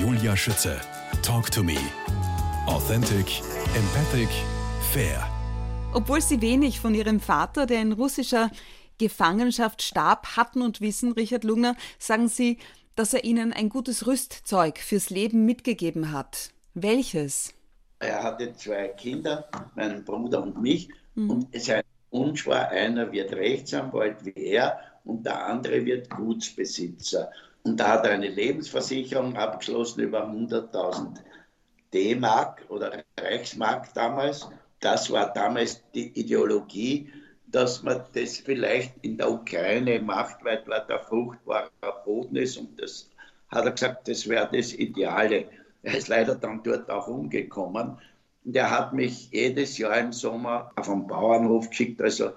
Julia Schütze. Talk to me. Authentic, empathic, fair. Obwohl sie wenig von ihrem Vater, der in russischer Gefangenschaft starb, hatten und wissen, Richard Lugner, sagen sie, dass er ihnen ein gutes Rüstzeug fürs Leben mitgegeben hat. Welches? Er hatte zwei Kinder, meinen Bruder und mich, mhm. und sein Wunsch war, einer wird Rechtsanwalt wie er und der andere wird Gutsbesitzer. Und da hat er eine Lebensversicherung abgeschlossen über 100.000 D-Mark oder Reichsmark damals. Das war damals die Ideologie, dass man das vielleicht in der Ukraine macht, weil dort der fruchtbarer Boden ist. Und das hat er gesagt, das wäre das Ideale. Er ist leider dann dort auch umgekommen. Und er hat mich jedes Jahr im Sommer auf einen Bauernhof geschickt. Also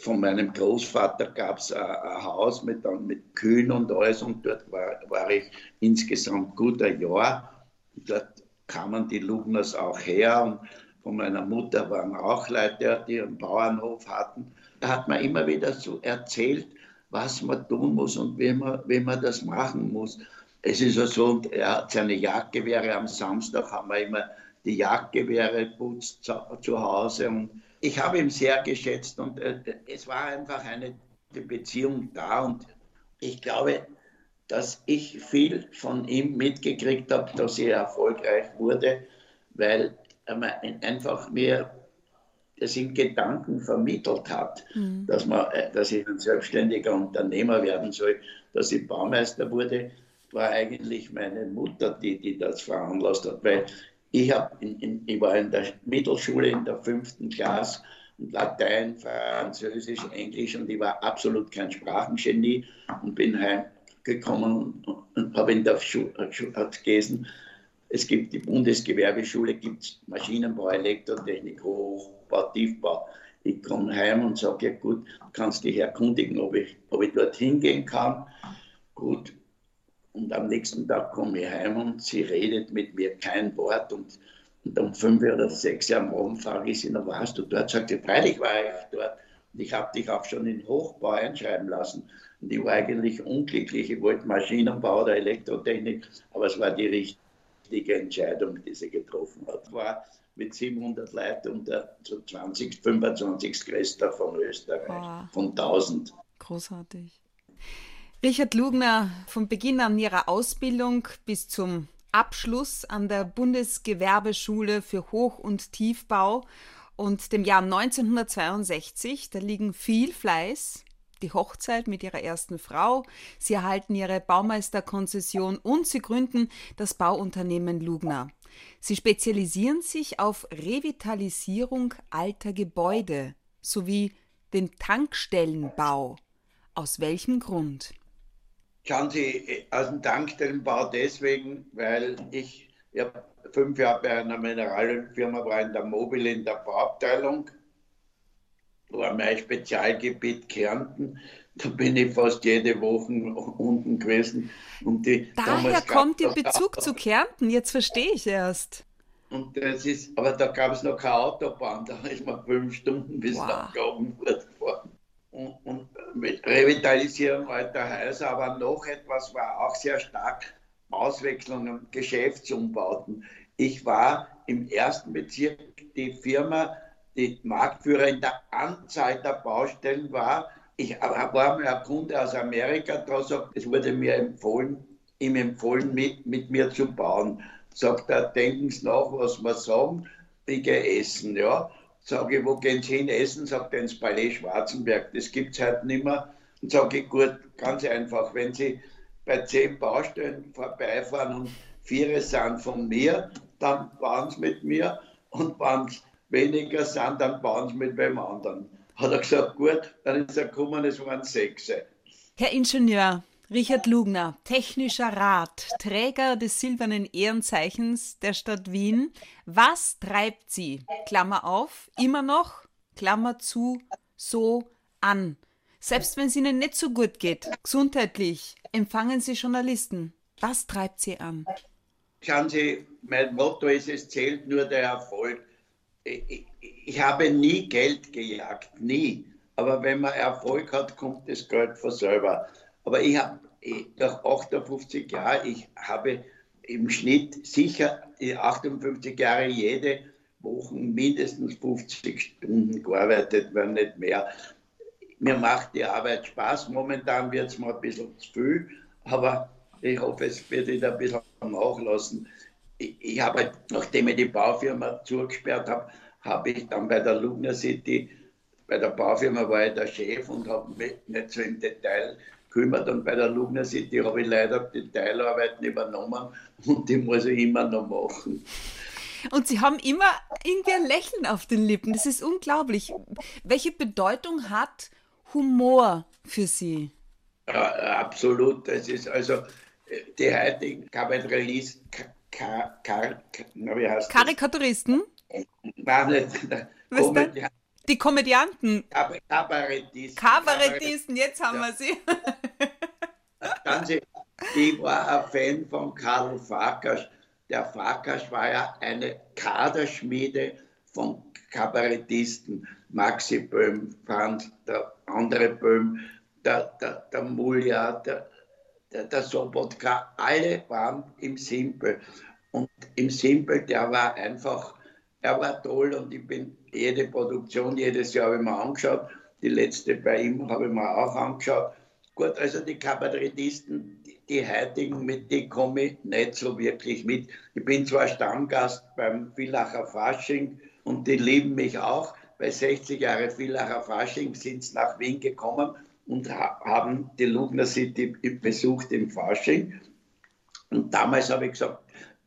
von meinem Großvater gab es ein, Haus mit, mit Kühen und alles. Und dort war, war ich insgesamt gut ein Jahr. Dort kamen die Lugners auch her. Und von meiner Mutter waren auch Leute, die einen Bauernhof hatten. Da hat man immer wieder so erzählt, was man tun muss und wie man, wie man das machen muss. Es ist ja so, er hat seine Jagdgewehre am Samstag, haben wir immer die Jagdgewehre putzt zu, zu Hause. Und ich habe ihn sehr geschätzt und äh, es war einfach eine Beziehung da. Und ich glaube, dass ich viel von ihm mitgekriegt habe, dass er erfolgreich wurde, weil er einfach mir das in Gedanken vermittelt hat, mhm. dass, man, äh, dass ich ein selbstständiger Unternehmer werden soll, dass ich Baumeister wurde war eigentlich meine Mutter, die, die das veranlasst hat, weil ich, hab in, in, ich war in der Mittelschule in der fünften Klasse und Latein, Französisch, Englisch und ich war absolut kein Sprachengenie und bin heimgekommen und, und habe in der Schule gelesen, es gibt die Bundesgewerbeschule, gibt Maschinenbau, Elektrotechnik, Hochbau, Tiefbau. Ich komme heim und sage, ja gut, kannst dich erkundigen, ob ich, ob ich dort hingehen kann. Gut, und am nächsten Tag komme ich heim und sie redet mit mir kein Wort. Und, und um fünf oder sechs Uhr am Abend frage ich sie, na warst du dort? Sagt sie, freilich war ich dort. Und ich habe dich auch schon in Hochbau einschreiben lassen. Und ich war eigentlich unglücklich. Ich wollte Maschinenbau oder Elektrotechnik, aber es war die richtige Entscheidung, die sie getroffen hat. War mit 700 Leuten und der so 20, 25 größter von Österreich, wow. von 1000. Großartig. Richard Lugner, von Beginn an Ihrer Ausbildung bis zum Abschluss an der Bundesgewerbeschule für Hoch- und Tiefbau und dem Jahr 1962, da liegen viel Fleiß, die Hochzeit mit ihrer ersten Frau, sie erhalten ihre Baumeisterkonzession und sie gründen das Bauunternehmen Lugner. Sie spezialisieren sich auf Revitalisierung alter Gebäude sowie den Tankstellenbau. Aus welchem Grund? Kann sie aus dem Tankstellenbau deswegen, weil ich, ich habe fünf Jahre bei einer Mineralölfirma war in der Mobil in der Bauabteilung, war mein Spezialgebiet Kärnten. Da bin ich fast jede Woche unten gewesen. Und die, Daher kommt Ihr Bezug zu Kärnten, jetzt verstehe ich erst. Und das ist, aber da gab es noch keine Autobahn, da ist man fünf Stunden bis wow. nach Glaubenfurt gefahren und, und mit Revitalisierung alter Häuser, aber noch etwas war auch sehr stark Auswechslungen, Geschäftsumbauten. Ich war im ersten Bezirk die Firma, die Marktführer in der Anzahl der Baustellen war. Ich war mal ein Kunde aus Amerika, da sagt, es wurde mir empfohlen, ihm empfohlen, mit, mit mir zu bauen. Sagt er, denken Sie nach, was wir sagen, ich gehe essen, ja. Sage ich, wo gehen Sie hin essen? Sagt er, ins Palais Schwarzenberg. Das gibt es heute nicht mehr. Und sage ich, gut, ganz einfach, wenn Sie bei zehn Baustellen vorbeifahren und vier sind von mir, dann bauen Sie mit mir. Und wenn es weniger sind, dann bauen Sie mit wem anderen. Hat er gesagt, gut, dann ist er gekommen, es waren sechs. Herr Ingenieur, Richard Lugner, technischer Rat, Träger des silbernen Ehrenzeichens der Stadt Wien. Was treibt Sie, Klammer auf, immer noch, Klammer zu, so an? Selbst wenn es Ihnen nicht so gut geht, gesundheitlich, empfangen Sie Journalisten. Was treibt Sie an? Schauen Sie, mein Motto ist, es zählt nur der Erfolg. Ich, ich habe nie Geld gejagt, nie. Aber wenn man Erfolg hat, kommt das Geld von selber. Aber ich habe, durch 58 Jahre, ich habe im Schnitt sicher die 58 Jahre jede Woche mindestens 50 Stunden gearbeitet, wenn nicht mehr. Mir macht die Arbeit Spaß. Momentan wird es mir ein bisschen zu viel, aber ich hoffe, es wird wieder ein bisschen nachlassen. Ich, ich habe, nachdem ich die Baufirma zugesperrt habe, habe ich dann bei der Lugner City, bei der Baufirma war ich der Chef und habe nicht so im Detail gekümmert. Und bei der Lugner City habe ich leider Detailarbeiten übernommen und die muss ich immer noch machen. Und Sie haben immer irgendwie ein Lächeln auf den Lippen. Das ist unglaublich. Welche Bedeutung hat Humor für Sie? Ja, absolut. Das ist also die heutigen Kabarettisten, Kar, Kar, Karikaturisten? Nein, nicht. Komödianten. Die Komödianten. Kabarettisten. Kabarettisten, jetzt haben ja. wir sie. Ganze, ich war ein Fan von Karl Farkas. Der Farkas war ja eine Kaderschmiede von Kabarettisten. Maxi Böhm, Franz, der andere Böhm, der, der, der Mulja, der, der, der Sobotka, alle waren im Simpel. Und im Simpel, der war einfach, er war toll und ich bin jede Produktion, jedes Jahr habe ich mir angeschaut. Die letzte bei ihm habe ich mir auch angeschaut. Gut, also die Kabarettisten, die, die heutigen, mit denen komme ich nicht so wirklich mit. Ich bin zwar Stammgast beim Villacher Fasching und die lieben mich auch. Bei 60 Jahre Villacher Fasching sind sie nach Wien gekommen und haben die Lugner City besucht im Fasching. Und damals habe ich gesagt,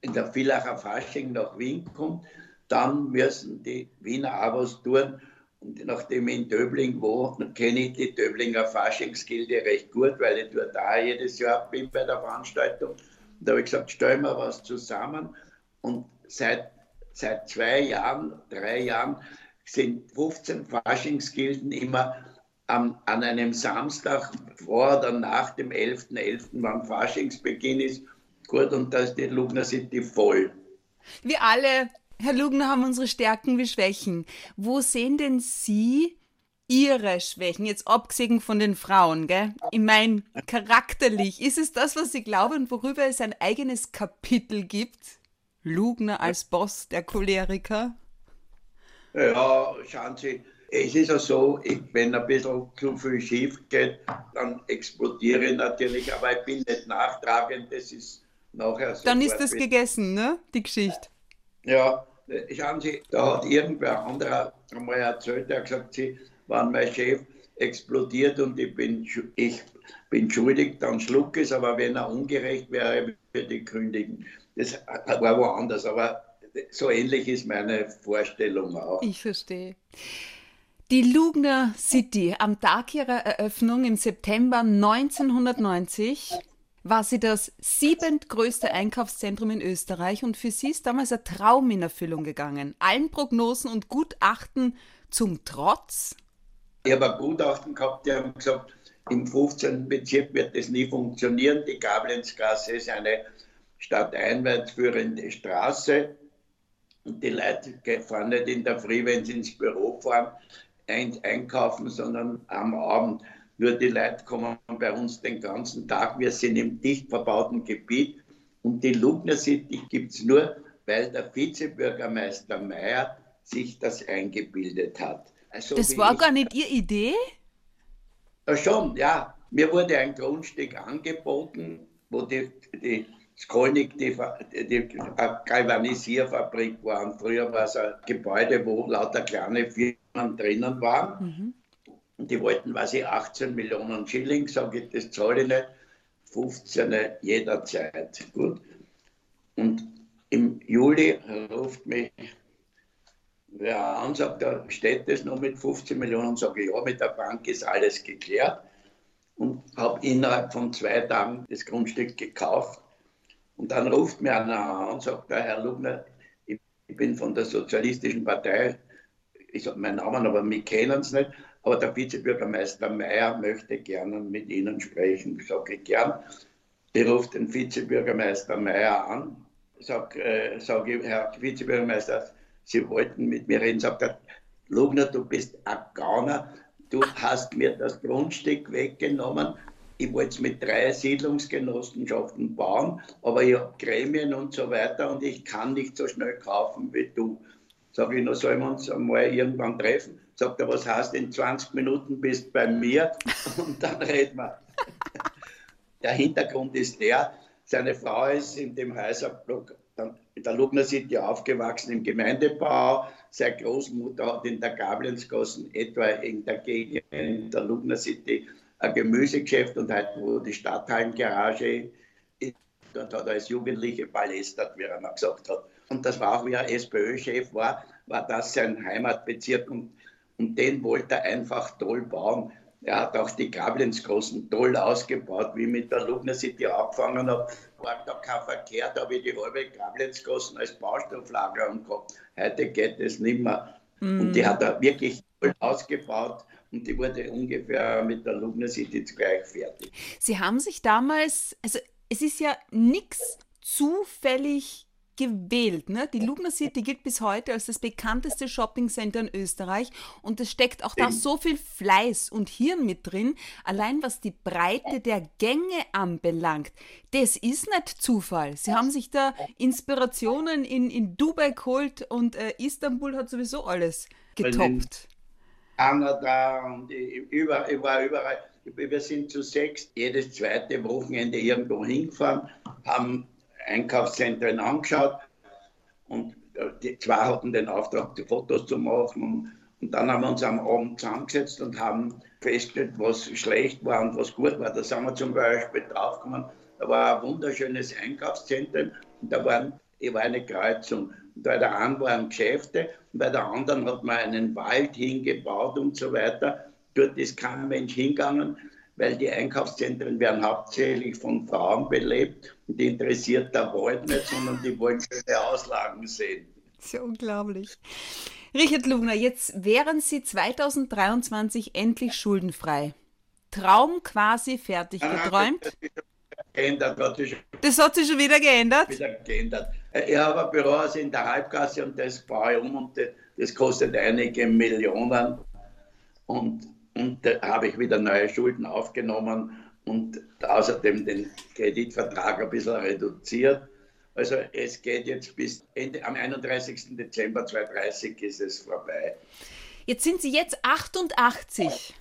wenn der Villacher Fasching nach Wien kommt, dann müssen die Wiener auch was tun. Und nachdem ich in Döbling wohne, kenne ich die Döblinger Faschingsgilde recht gut, weil ich dort da jedes Jahr bin bei der Veranstaltung. Und da habe ich gesagt, stellen wir was zusammen. Und seit, seit zwei Jahren, drei Jahren sind 15 Faschingsgilden immer an, an einem Samstag vor oder nach dem 11.11., .11., wann Faschingsbeginn ist, gut, und da ist die Lugner City voll. Wir alle, Herr Lugner, haben unsere Stärken wie Schwächen. Wo sehen denn Sie Ihre Schwächen, jetzt abgesehen von den Frauen, gell? Ich meine, charakterlich, ist es das, was Sie glauben, worüber es ein eigenes Kapitel gibt? Lugner als Boss der Choleriker? Ja, schauen Sie, es ist ja so, ich, wenn ein bisschen zu viel schief geht, dann explodiere ich natürlich, aber ich bin nicht nachtragend, das ist nachher so. Dann ist das gegessen, ne? Die Geschichte. Ja, schauen Sie, da hat irgendwer anderer einmal erzählt, der hat gesagt, Sie waren mein Chef explodiert und ich bin, ich bin schuldig, dann schluck es, aber wenn er ungerecht wäre, würde ich kündigen. Das war woanders, aber so ähnlich ist meine Vorstellung auch. Ich verstehe. Die Lugner City am Tag ihrer Eröffnung im September 1990 war sie das siebentgrößte Einkaufszentrum in Österreich und für sie ist damals ein Traum in Erfüllung gegangen. Allen Prognosen und Gutachten zum Trotz. Ich habe ein Gutachten gehabt, die haben gesagt, im 15. Bezirk wird das nie funktionieren. Die Gablenzgasse ist eine stadteinwärts führende Straße. Und die Leute fahren nicht in der Früh, wenn sie ins Büro fahren, einkaufen, sondern am Abend. Nur die Leute kommen bei uns den ganzen Tag. Wir sind im dicht verbauten Gebiet und die Lugner City gibt es nur, weil der Vizebürgermeister Mayer sich das eingebildet hat. Also, das war gar nicht Ihre Idee? Ja, schon, ja. Mir wurde ein Grundstück angeboten, wo die, die Skolnik die, die Galvanisierfabrik war. Und früher war es ein Gebäude, wo lauter kleine Firmen drinnen waren. Mhm. Und die wollten, was ich, 18 Millionen Schilling, sage ich, das zahle ich nicht, 15 jederzeit. Gut. Und im Juli ruft mich wer an, sagt, da steht das noch mit 15 Millionen, sage ich, ja, mit der Bank ist alles geklärt. Und habe innerhalb von zwei Tagen das Grundstück gekauft. Und dann ruft mir einer an und sagt, der Herr Lugner, ich bin von der Sozialistischen Partei, ich sage meinen Namen, aber mich kennen sie nicht. Aber der Vizebürgermeister Mayer möchte gerne mit Ihnen sprechen. Ich sage gern. Ich rufe den Vizebürgermeister Mayer an, sage äh, sag Herr Vizebürgermeister, Sie wollten mit mir reden. Sagt er, Lugner, du bist ein Gauner, du hast mir das Grundstück weggenommen ich wollte es mit drei Siedlungsgenossenschaften bauen, aber ich habe Gremien und so weiter und ich kann nicht so schnell kaufen wie du. Sag ich, nur sollen wir uns einmal irgendwann treffen? Sagt er, was heißt, in 20 Minuten bist du bei mir und dann reden wir. Der Hintergrund ist der, seine Frau ist in dem Häuserblock in der Lugner City aufgewachsen im Gemeindebau. Seine Großmutter hat in der Gablenzgassen etwa in der Gegend der Lugner City ein Gemüsegeschäft und halt, wo die Stadthallengarage ist, dort hat er als Jugendliche ballästert, wie er mal gesagt hat. Und das war auch, wie er SPÖ-Chef war, war das sein Heimatbezirk und, und den wollte er einfach toll bauen. Er hat auch die Gablenzgassen toll ausgebaut, wie ich mit der Lugner City angefangen habe. War da kein Verkehr, da habe ich die halbe Gablenzgassen als Baustofflager gehabt. Heute geht es nicht mehr. Mm. Und die hat er wirklich toll ausgebaut und die wurde ungefähr mit der Lugner City gleich fertig. Sie haben sich damals, also es ist ja nichts zufällig gewählt. Ne? Die Lugner City gilt bis heute als das bekannteste Shoppingcenter in Österreich und es steckt auch da so viel Fleiß und Hirn mit drin, allein was die Breite der Gänge anbelangt. Das ist nicht Zufall. Sie haben sich da Inspirationen in, in Dubai geholt und äh, Istanbul hat sowieso alles getoppt. Kanada und über, war überall. Wir sind zu sechs jedes zweite Wochenende irgendwo hingefahren, haben Einkaufszentren angeschaut und die zwei hatten den Auftrag, die Fotos zu machen. Und dann haben wir uns am Abend zusammengesetzt und haben festgestellt, was schlecht war und was gut war. Da sind wir zum Beispiel draufgekommen, da war ein wunderschönes Einkaufszentrum und da waren, war eine Kreuzung. Und bei der einen waren Geschäfte und bei der anderen hat man einen Wald hingebaut und so weiter. Dort ist kein Mensch hingegangen weil die Einkaufszentren werden hauptsächlich von Frauen belebt und die interessiert der Wald nicht, sondern die wollen schöne Auslagen sehen. Das ist ja unglaublich. Richard Lugner, jetzt wären Sie 2023 endlich schuldenfrei. Traum quasi fertig geträumt. Geändert, hat schon das hat sich schon wieder geändert? Wieder geändert. Ich habe ein Büro in der Halbgasse und das baue ich um und das kostet einige Millionen. Und und da habe ich wieder neue Schulden aufgenommen und außerdem den Kreditvertrag ein bisschen reduziert. Also es geht jetzt bis Ende, am 31. Dezember 2030 ist es vorbei. Jetzt sind Sie jetzt 88,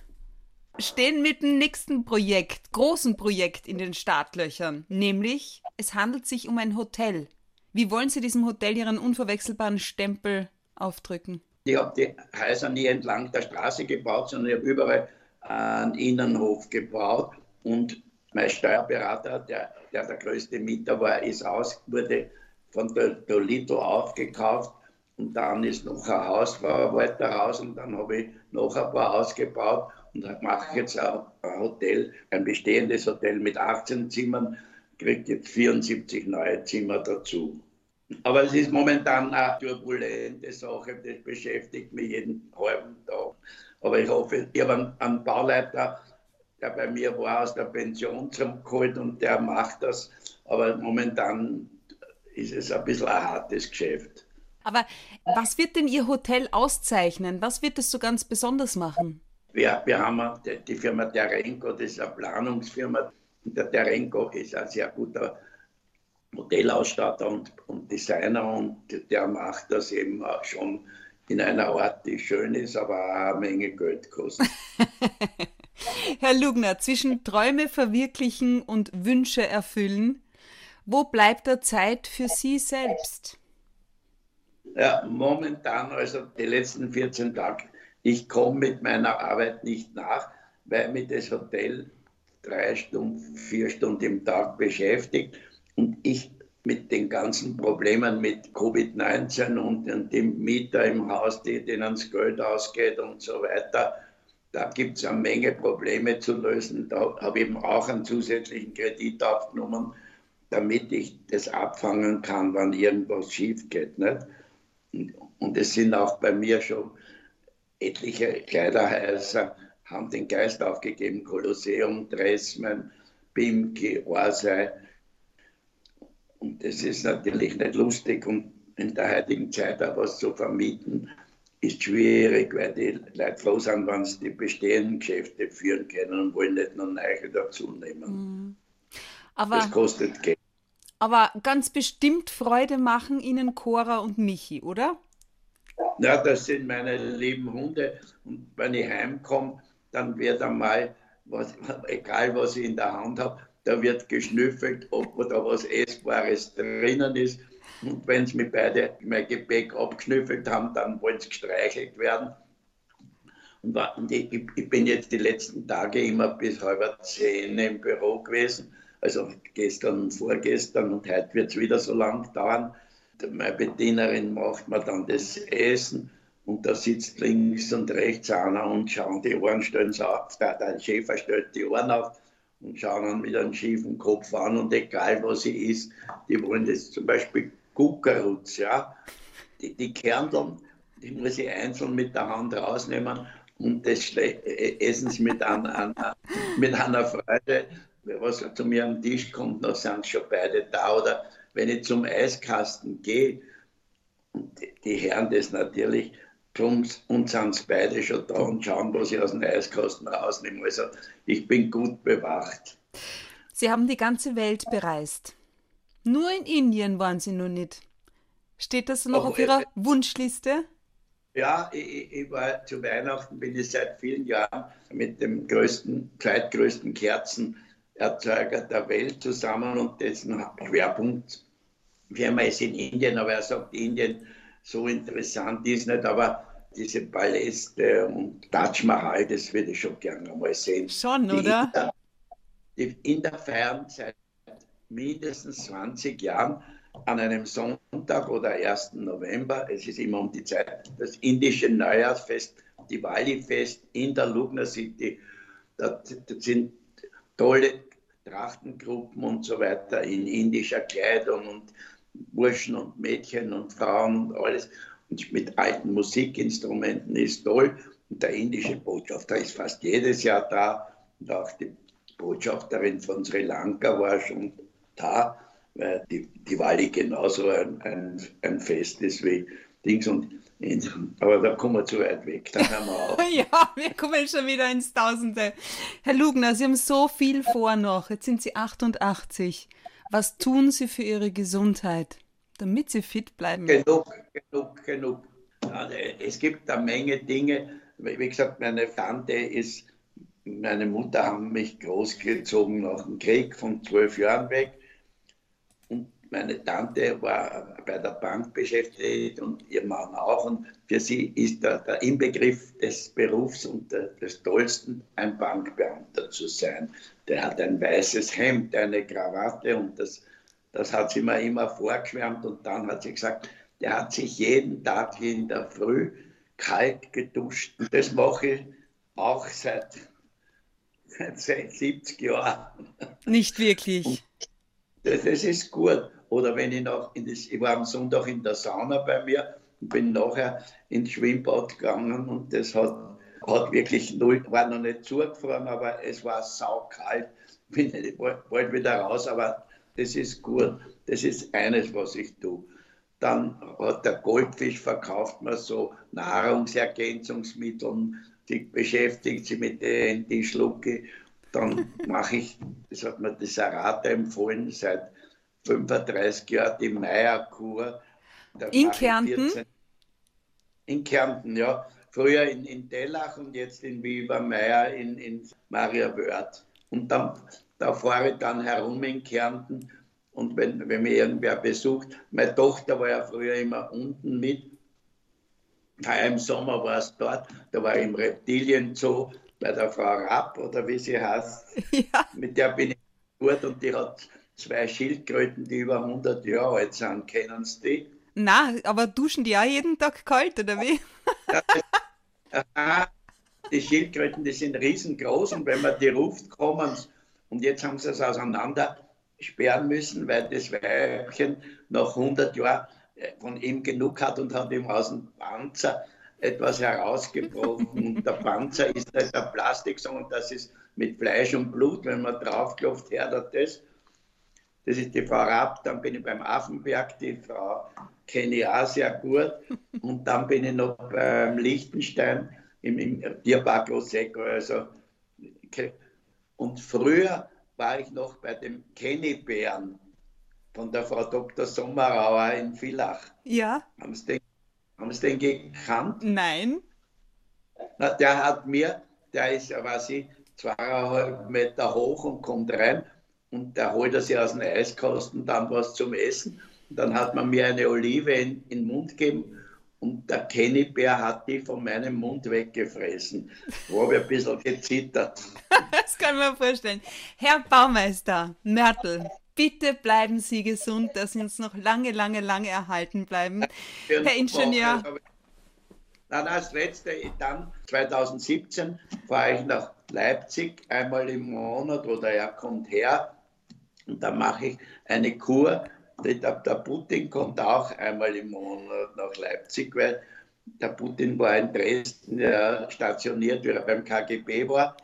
stehen mit dem nächsten Projekt, großen Projekt in den Startlöchern, nämlich es handelt sich um ein Hotel. Wie wollen Sie diesem Hotel Ihren unverwechselbaren Stempel aufdrücken? Ich habe die Häuser nie entlang der Straße gebaut, sondern ich habe überall einen Innenhof gebaut. Und mein Steuerberater, der der, der größte Mieter war, ist aus, wurde von Dolito aufgekauft. Und dann ist noch ein Hausbauer weiter raus und dann habe ich noch ein paar ausgebaut und mache jetzt ein Hotel, ein bestehendes Hotel mit 18 Zimmern, kriegt jetzt 74 neue Zimmer dazu. Aber es ist momentan eine turbulente Sache, das beschäftigt mich jeden halben Tag. Aber ich hoffe, ich habe einen, Bauleiter, der bei mir war, aus der Pension zurückgeholt und der macht das. Aber momentan ist es ein bisschen ein hartes Geschäft. Aber was wird denn Ihr Hotel auszeichnen? Was wird es so ganz besonders machen? Wir, wir haben die Firma Terenko, das ist eine Planungsfirma. Der Terenko ist ein sehr guter Modellausstatter und, und Designer und der macht das eben auch schon in einer Art, die schön ist, aber auch eine Menge Geld kostet. Herr Lugner, zwischen Träume verwirklichen und Wünsche erfüllen, wo bleibt da Zeit für Sie selbst? Ja, momentan, also die letzten 14 Tage, ich komme mit meiner Arbeit nicht nach, weil mich das Hotel drei Stunden, vier Stunden im Tag beschäftigt und ich mit den ganzen Problemen mit Covid-19 und, und dem Mieter im Haus, die, denen das Geld ausgeht und so weiter, da gibt es eine Menge Probleme zu lösen. Da habe ich eben auch einen zusätzlichen Kredit aufgenommen, damit ich das abfangen kann, wenn irgendwas schief geht. Nicht? Und es sind auch bei mir schon etliche Kleiderhäuser, haben den Geist aufgegeben, Kolosseum, Dressmann, Bimki, Orsay, und das ist natürlich nicht lustig und in der heutigen Zeit auch was zu vermieten, ist schwierig, weil die Leute froh sind, wenn sie die bestehenden Geschäfte führen können und wollen nicht noch neue dazu nehmen. Mhm. Aber, das kostet Geld. Aber ganz bestimmt Freude machen Ihnen Cora und Michi, oder? Ja, das sind meine lieben Hunde. Und wenn ich heimkomme, dann wird einmal, was, egal was ich in der Hand habe, da wird geschnüffelt, ob da was Essbares drinnen ist. Und wenn sie mir beide mein Gepäck abgeschnüffelt haben, dann wollen sie gestreichelt werden. Und ich, bin jetzt die letzten Tage immer bis halb zehn im Büro gewesen. Also gestern und vorgestern und heute wird es wieder so lang dauern. Meine Bedienerin macht mir dann das Essen und da sitzt links und rechts einer und schauen die Ohren, stellen sie auf. Der Schäfer stellt die Ohren auf und schauen mit einem schiefen Kopf an und egal was sie ist, die wollen das zum Beispiel Guckerutz, ja, die, die Kerneln, die muss ich einzeln mit der Hand rausnehmen und das äh, essen sie mit, an, mit einer Freude, was zu mir am Tisch kommt, dann sind schon beide da. Oder wenn ich zum Eiskasten gehe, die, die Herren das natürlich, drum und sind beide schon da und schauen, was ich aus dem Eiskasten rausnehme. Also ich bin gut bewacht. Sie haben die ganze Welt bereist. Nur in Indien waren Sie noch nicht. Steht das noch oh, auf Ihrer äh, Wunschliste? Ja, ich, ich, war zu Weihnachten, bin ich seit vielen Jahren mit dem größten, zweitgrößten Kerzenerzeuger der Welt zusammen und dessen Schwerpunkt Firma ist in Indien, aber er sagt, Indien so interessant ist nicht, aber diese Paläste und Taj Mahal, das würde ich schon gerne mal sehen. Schon, die oder? Inder, die Inder feiern seit mindestens 20 Jahren an einem Sonntag oder 1. November, es ist immer um die Zeit, das indische Neujahrsfest, Diwali-Fest in der Lugner City. Das sind tolle Trachtengruppen und so weiter in indischer Kleidung und Burschen und Mädchen und Frauen und alles. Mit alten Musikinstrumenten ist toll. Und der indische Botschafter ist fast jedes Jahr da. Und auch die Botschafterin von Sri Lanka war schon da, weil die, die Wali genauso ein, ein, ein Fest ist wie Dings. Und aber da kommen wir zu weit weg. Dann haben wir auch. ja, wir kommen schon wieder ins Tausende. Herr Lugner, Sie haben so viel vor noch. Jetzt sind Sie 88. Was tun Sie für Ihre Gesundheit, damit Sie fit bleiben? Genug, genug, genug. Es gibt eine Menge Dinge. Wie gesagt, meine Tante ist, meine Mutter haben mich großgezogen nach dem Krieg von zwölf Jahren weg. Und meine Tante war bei der Bank beschäftigt und ihr Mann auch. Und für sie ist der, der Inbegriff des Berufs und der, des Tollsten, ein Bankbeamter zu sein. Der hat ein weißes Hemd, eine Krawatte und das, das hat sie mir immer vorgeschwärmt. Und dann hat sie gesagt, der hat sich jeden Tag in der Früh kalt geduscht. Und das mache ich auch seit, seit 70 Jahren. Nicht wirklich. Das, das, ist gut. Oder wenn ich noch, das, ich war am Sonntag in der Sauna bei mir und bin nachher ins Schwimmbad gegangen und das hat, hat wirklich null, war noch nicht zugefroren, aber es war saukalt. Bin ich bald wieder raus, aber das ist gut. Das ist eines, was ich tue. Dann hat der Goldfisch verkauft mir so Nahrungsergänzungsmittel, die beschäftigt sich mit denen, die schlucke. Dann mache ich, das hat mir das Sarata empfohlen, seit 35 Jahren die Meierkur. In Kärnten? 14, in Kärnten, ja. Früher in, in Tellach und jetzt in Wiebermeier in, in Maria Wörth. Und dann, da fahre ich dann herum in Kärnten und wenn, wenn mich irgendwer besucht, meine Tochter war ja früher immer unten mit, Heuer im Sommer war es dort, da war ich im Reptilienzoo bei der Frau Rapp oder wie sie heißt. Ja. Mit der bin ich gut und die hat zwei Schildkröten, die über 100 Jahre alt sind. Kennen Sie die? Na, aber duschen die auch jeden Tag kalt, oder wie? Ja, die Schildkröten, die sind riesengroß und wenn man die ruft, kommen sie. Und jetzt haben sie es auseinander sperren müssen, weil das Weibchen nach 100 Jahren äh, von ihm genug hat und hat ihm aus dem Panzer etwas herausgebrochen. und der Panzer ist nicht der Plastik, sondern das ist mit Fleisch und Blut, wenn man draufklopft, hört das. das ist die Frau Rapp, dann bin ich beim Affenberg, die Frau kenne ich auch sehr gut. Und dann bin ich noch beim Liechtenstein im, im Tierpark Losecco. Also, und früher war ich noch bei dem Kennybären von der Frau Dr. Sommerauer in Villach. Ja. Haben Sie den, haben Sie den gekannt? Nein. Na, der hat mir, der ist, weiß ich, zweieinhalb Meter hoch und kommt rein und der holt er sich aus dem Eiskasten dann was zum Essen. Und dann hat man mir eine Olive in, in den Mund gegeben und der Kennybär hat die von meinem Mund weggefressen. Wo habe ich ein bisschen gezittert. das kann man vorstellen. Herr Baumeister, Mörtel, bitte bleiben Sie gesund, dass Sie uns noch lange, lange, lange erhalten bleiben. Herr Ingenieur. Dann als letzte, dann 2017 fahre ich nach Leipzig einmal im Monat oder er kommt her und dann mache ich eine Kur. Der, Putin kommt auch einmal im Monat nach Leipzig, weil der Putin war in Dresden ja, stationiert, wie er beim KGB war.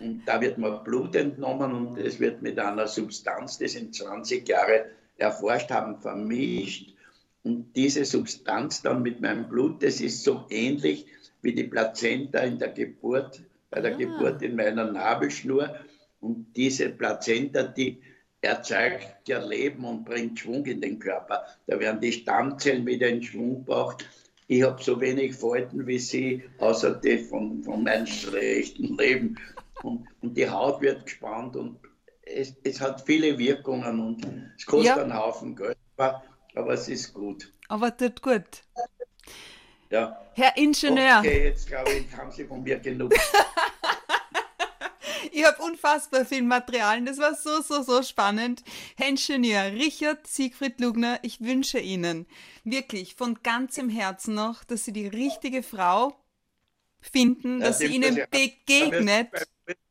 Und da wird mir Blut entnommen und es wird mit einer Substanz, die sie 20 Jahre erforscht haben, vermischt. Und diese Substanz dann mit meinem Blut, das ist so ähnlich wie die Plazenta in der Geburt, bei der ah. Geburt in meiner Nabelschnur. Und diese Plazenta, die erzeugt ja Leben und bringt Schwung in den Körper. Da werden die Stammzellen wieder in Schwung gebracht. Ich habe so wenig Falten wie Sie, außer die von, von meinem schlechten Leben. Und, und, die Haut wird gespannt und es, es, hat viele Wirkungen und es kostet ja. einen Haufen Geld, aber, aber es ist gut. Aber tut gut. Ja. Herr Ingenieur. Okay, jetzt glaube ich, haben Sie von mir genug. Ich habe unfassbar viel Material das war so, so, so spannend. Ingenieur Richard Siegfried Lugner, ich wünsche Ihnen wirklich von ganzem Herzen noch, dass Sie die richtige Frau finden, dass sie Ihnen begegnet.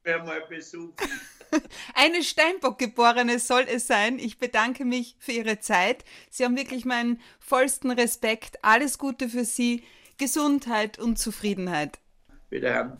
Eine Steinbock-Geborene soll es sein. Ich bedanke mich für Ihre Zeit. Sie haben wirklich meinen vollsten Respekt. Alles Gute für Sie, Gesundheit und Zufriedenheit. Wiederhören.